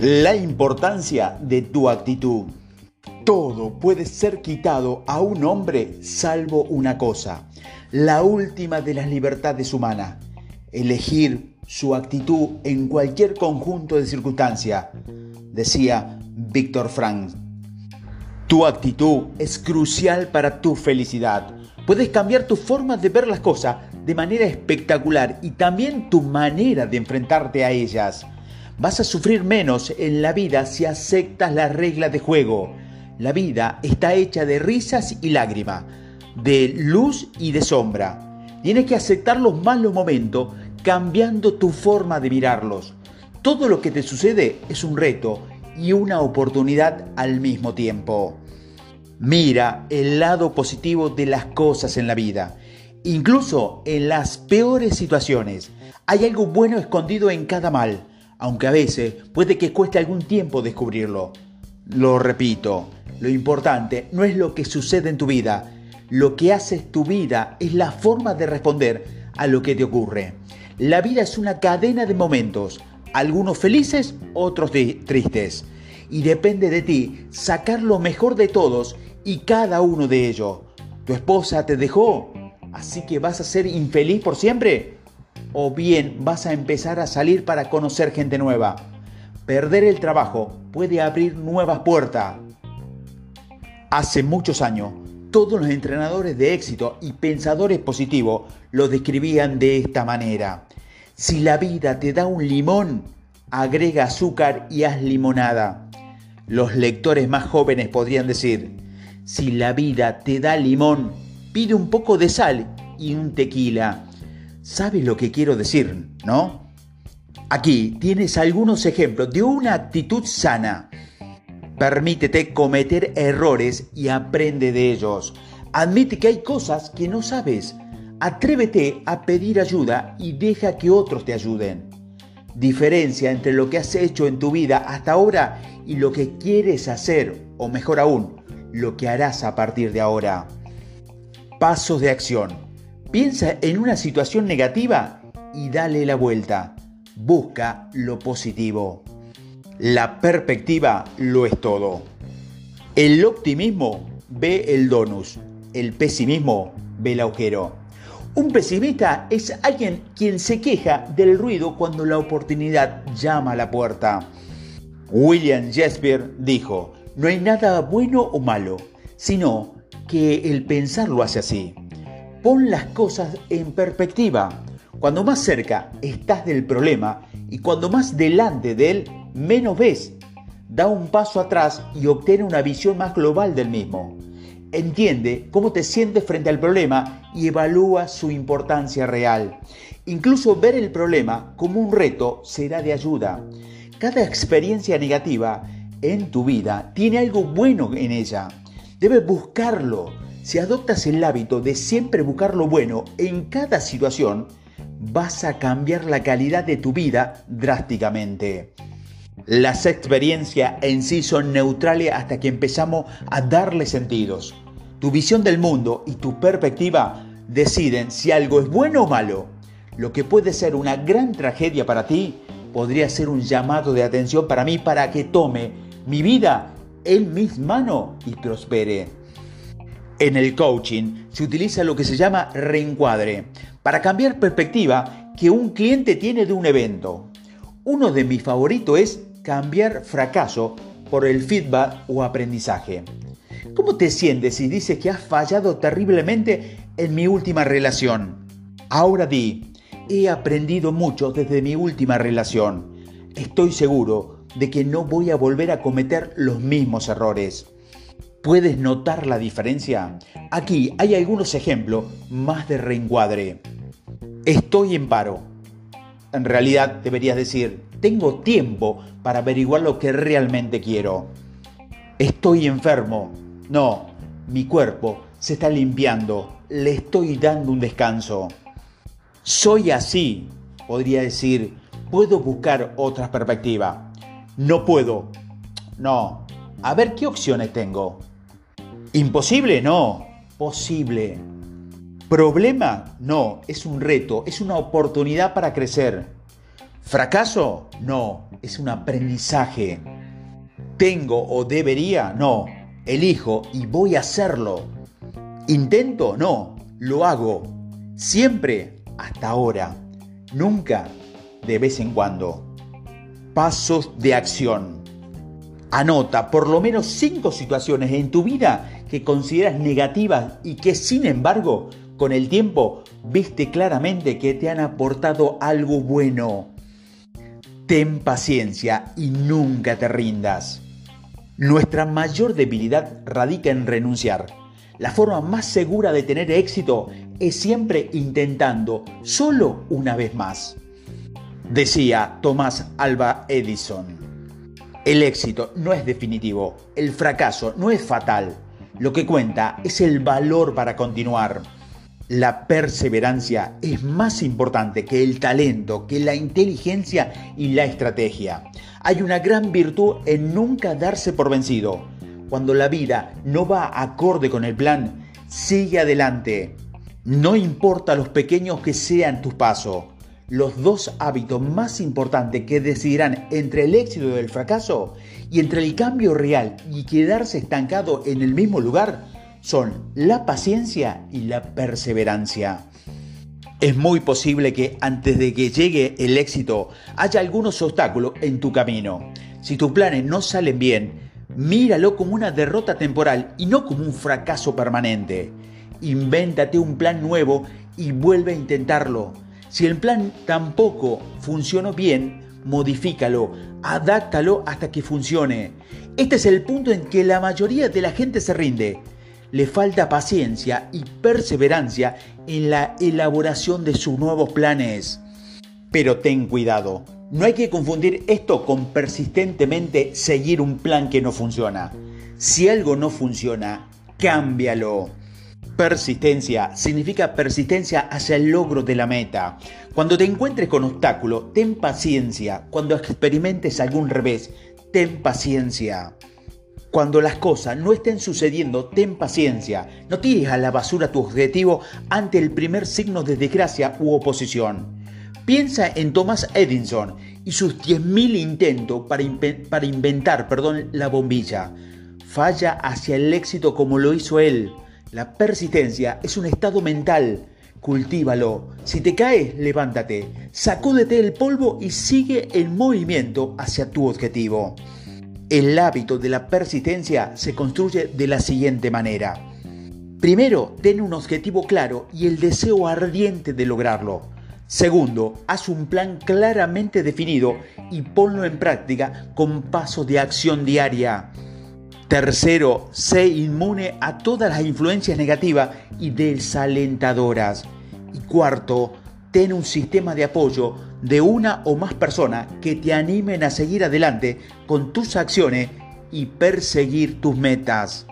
La importancia de tu actitud. Todo puede ser quitado a un hombre salvo una cosa, la última de las libertades humanas, elegir su actitud en cualquier conjunto de circunstancias, decía Víctor Frank. Tu actitud es crucial para tu felicidad. Puedes cambiar tu forma de ver las cosas de manera espectacular y también tu manera de enfrentarte a ellas. Vas a sufrir menos en la vida si aceptas las reglas de juego. La vida está hecha de risas y lágrimas, de luz y de sombra. Tienes que aceptar los malos momentos cambiando tu forma de mirarlos. Todo lo que te sucede es un reto y una oportunidad al mismo tiempo. Mira el lado positivo de las cosas en la vida. Incluso en las peores situaciones hay algo bueno escondido en cada mal aunque a veces puede que cueste algún tiempo descubrirlo. Lo repito, lo importante no es lo que sucede en tu vida, lo que hace tu vida es la forma de responder a lo que te ocurre. La vida es una cadena de momentos, algunos felices, otros tristes, y depende de ti sacar lo mejor de todos y cada uno de ellos. ¿Tu esposa te dejó? ¿Así que vas a ser infeliz por siempre? O bien vas a empezar a salir para conocer gente nueva. Perder el trabajo puede abrir nuevas puertas. Hace muchos años, todos los entrenadores de éxito y pensadores positivos lo describían de esta manera. Si la vida te da un limón, agrega azúcar y haz limonada. Los lectores más jóvenes podrían decir, si la vida te da limón, pide un poco de sal y un tequila. ¿Sabes lo que quiero decir, no? Aquí tienes algunos ejemplos de una actitud sana. Permítete cometer errores y aprende de ellos. Admite que hay cosas que no sabes. Atrévete a pedir ayuda y deja que otros te ayuden. Diferencia entre lo que has hecho en tu vida hasta ahora y lo que quieres hacer, o mejor aún, lo que harás a partir de ahora. Pasos de acción. Piensa en una situación negativa y dale la vuelta. Busca lo positivo. La perspectiva lo es todo. El optimismo ve el donus, el pesimismo ve el agujero. Un pesimista es alguien quien se queja del ruido cuando la oportunidad llama a la puerta. William Shakespeare dijo, no hay nada bueno o malo, sino que el pensar lo hace así. Pon las cosas en perspectiva. Cuando más cerca estás del problema y cuando más delante de él, menos ves. Da un paso atrás y obtiene una visión más global del mismo. Entiende cómo te sientes frente al problema y evalúa su importancia real. Incluso ver el problema como un reto será de ayuda. Cada experiencia negativa en tu vida tiene algo bueno en ella. Debes buscarlo si adoptas el hábito de siempre buscar lo bueno en cada situación, vas a cambiar la calidad de tu vida drásticamente. Las experiencias en sí son neutrales hasta que empezamos a darle sentidos. Tu visión del mundo y tu perspectiva deciden si algo es bueno o malo. Lo que puede ser una gran tragedia para ti podría ser un llamado de atención para mí para que tome mi vida en mis manos y prospere. En el coaching se utiliza lo que se llama reencuadre para cambiar perspectiva que un cliente tiene de un evento. Uno de mis favoritos es cambiar fracaso por el feedback o aprendizaje. ¿Cómo te sientes si dices que has fallado terriblemente en mi última relación? Ahora di, he aprendido mucho desde mi última relación. Estoy seguro de que no voy a volver a cometer los mismos errores. ¿Puedes notar la diferencia? Aquí hay algunos ejemplos más de reencuadre. Estoy en paro. En realidad deberías decir, tengo tiempo para averiguar lo que realmente quiero. Estoy enfermo. No, mi cuerpo se está limpiando. Le estoy dando un descanso. Soy así. Podría decir, puedo buscar otra perspectiva. No puedo. No. A ver qué opciones tengo. Imposible, no. Posible. Problema, no. Es un reto, es una oportunidad para crecer. ¿Fracaso? No, es un aprendizaje. ¿Tengo o debería? No, elijo y voy a hacerlo. ¿Intento? No, lo hago. Siempre hasta ahora. Nunca de vez en cuando. Pasos de acción. Anota por lo menos cinco situaciones en tu vida que consideras negativas y que sin embargo con el tiempo viste claramente que te han aportado algo bueno. Ten paciencia y nunca te rindas. Nuestra mayor debilidad radica en renunciar. La forma más segura de tener éxito es siempre intentando solo una vez más. Decía Thomas Alba Edison. El éxito no es definitivo, el fracaso no es fatal. Lo que cuenta es el valor para continuar. La perseverancia es más importante que el talento, que la inteligencia y la estrategia. Hay una gran virtud en nunca darse por vencido. Cuando la vida no va acorde con el plan, sigue adelante. No importa los pequeños que sean tus pasos. Los dos hábitos más importantes que decidirán entre el éxito y el fracaso y entre el cambio real y quedarse estancado en el mismo lugar son la paciencia y la perseverancia. Es muy posible que antes de que llegue el éxito haya algunos obstáculos en tu camino. Si tus planes no salen bien, míralo como una derrota temporal y no como un fracaso permanente. Invéntate un plan nuevo y vuelve a intentarlo. Si el plan tampoco funcionó bien, modifícalo, adáctalo hasta que funcione. Este es el punto en que la mayoría de la gente se rinde le falta paciencia y perseverancia en la elaboración de sus nuevos planes. Pero ten cuidado, no hay que confundir esto con persistentemente seguir un plan que no funciona. Si algo no funciona, cámbialo. Persistencia significa persistencia hacia el logro de la meta. Cuando te encuentres con obstáculo, ten paciencia. Cuando experimentes algún revés, ten paciencia. Cuando las cosas no estén sucediendo, ten paciencia. No tires a la basura tu objetivo ante el primer signo de desgracia u oposición. Piensa en Thomas Edison y sus 10.000 intentos para, para inventar perdón, la bombilla. Falla hacia el éxito como lo hizo él. La persistencia es un estado mental. Cultívalo. Si te caes, levántate. Sacúdete el polvo y sigue el movimiento hacia tu objetivo. El hábito de la persistencia se construye de la siguiente manera. Primero, ten un objetivo claro y el deseo ardiente de lograrlo. Segundo, haz un plan claramente definido y ponlo en práctica con pasos de acción diaria. Tercero, sé inmune a todas las influencias negativas y desalentadoras. Y cuarto, ten un sistema de apoyo de una o más personas que te animen a seguir adelante con tus acciones y perseguir tus metas.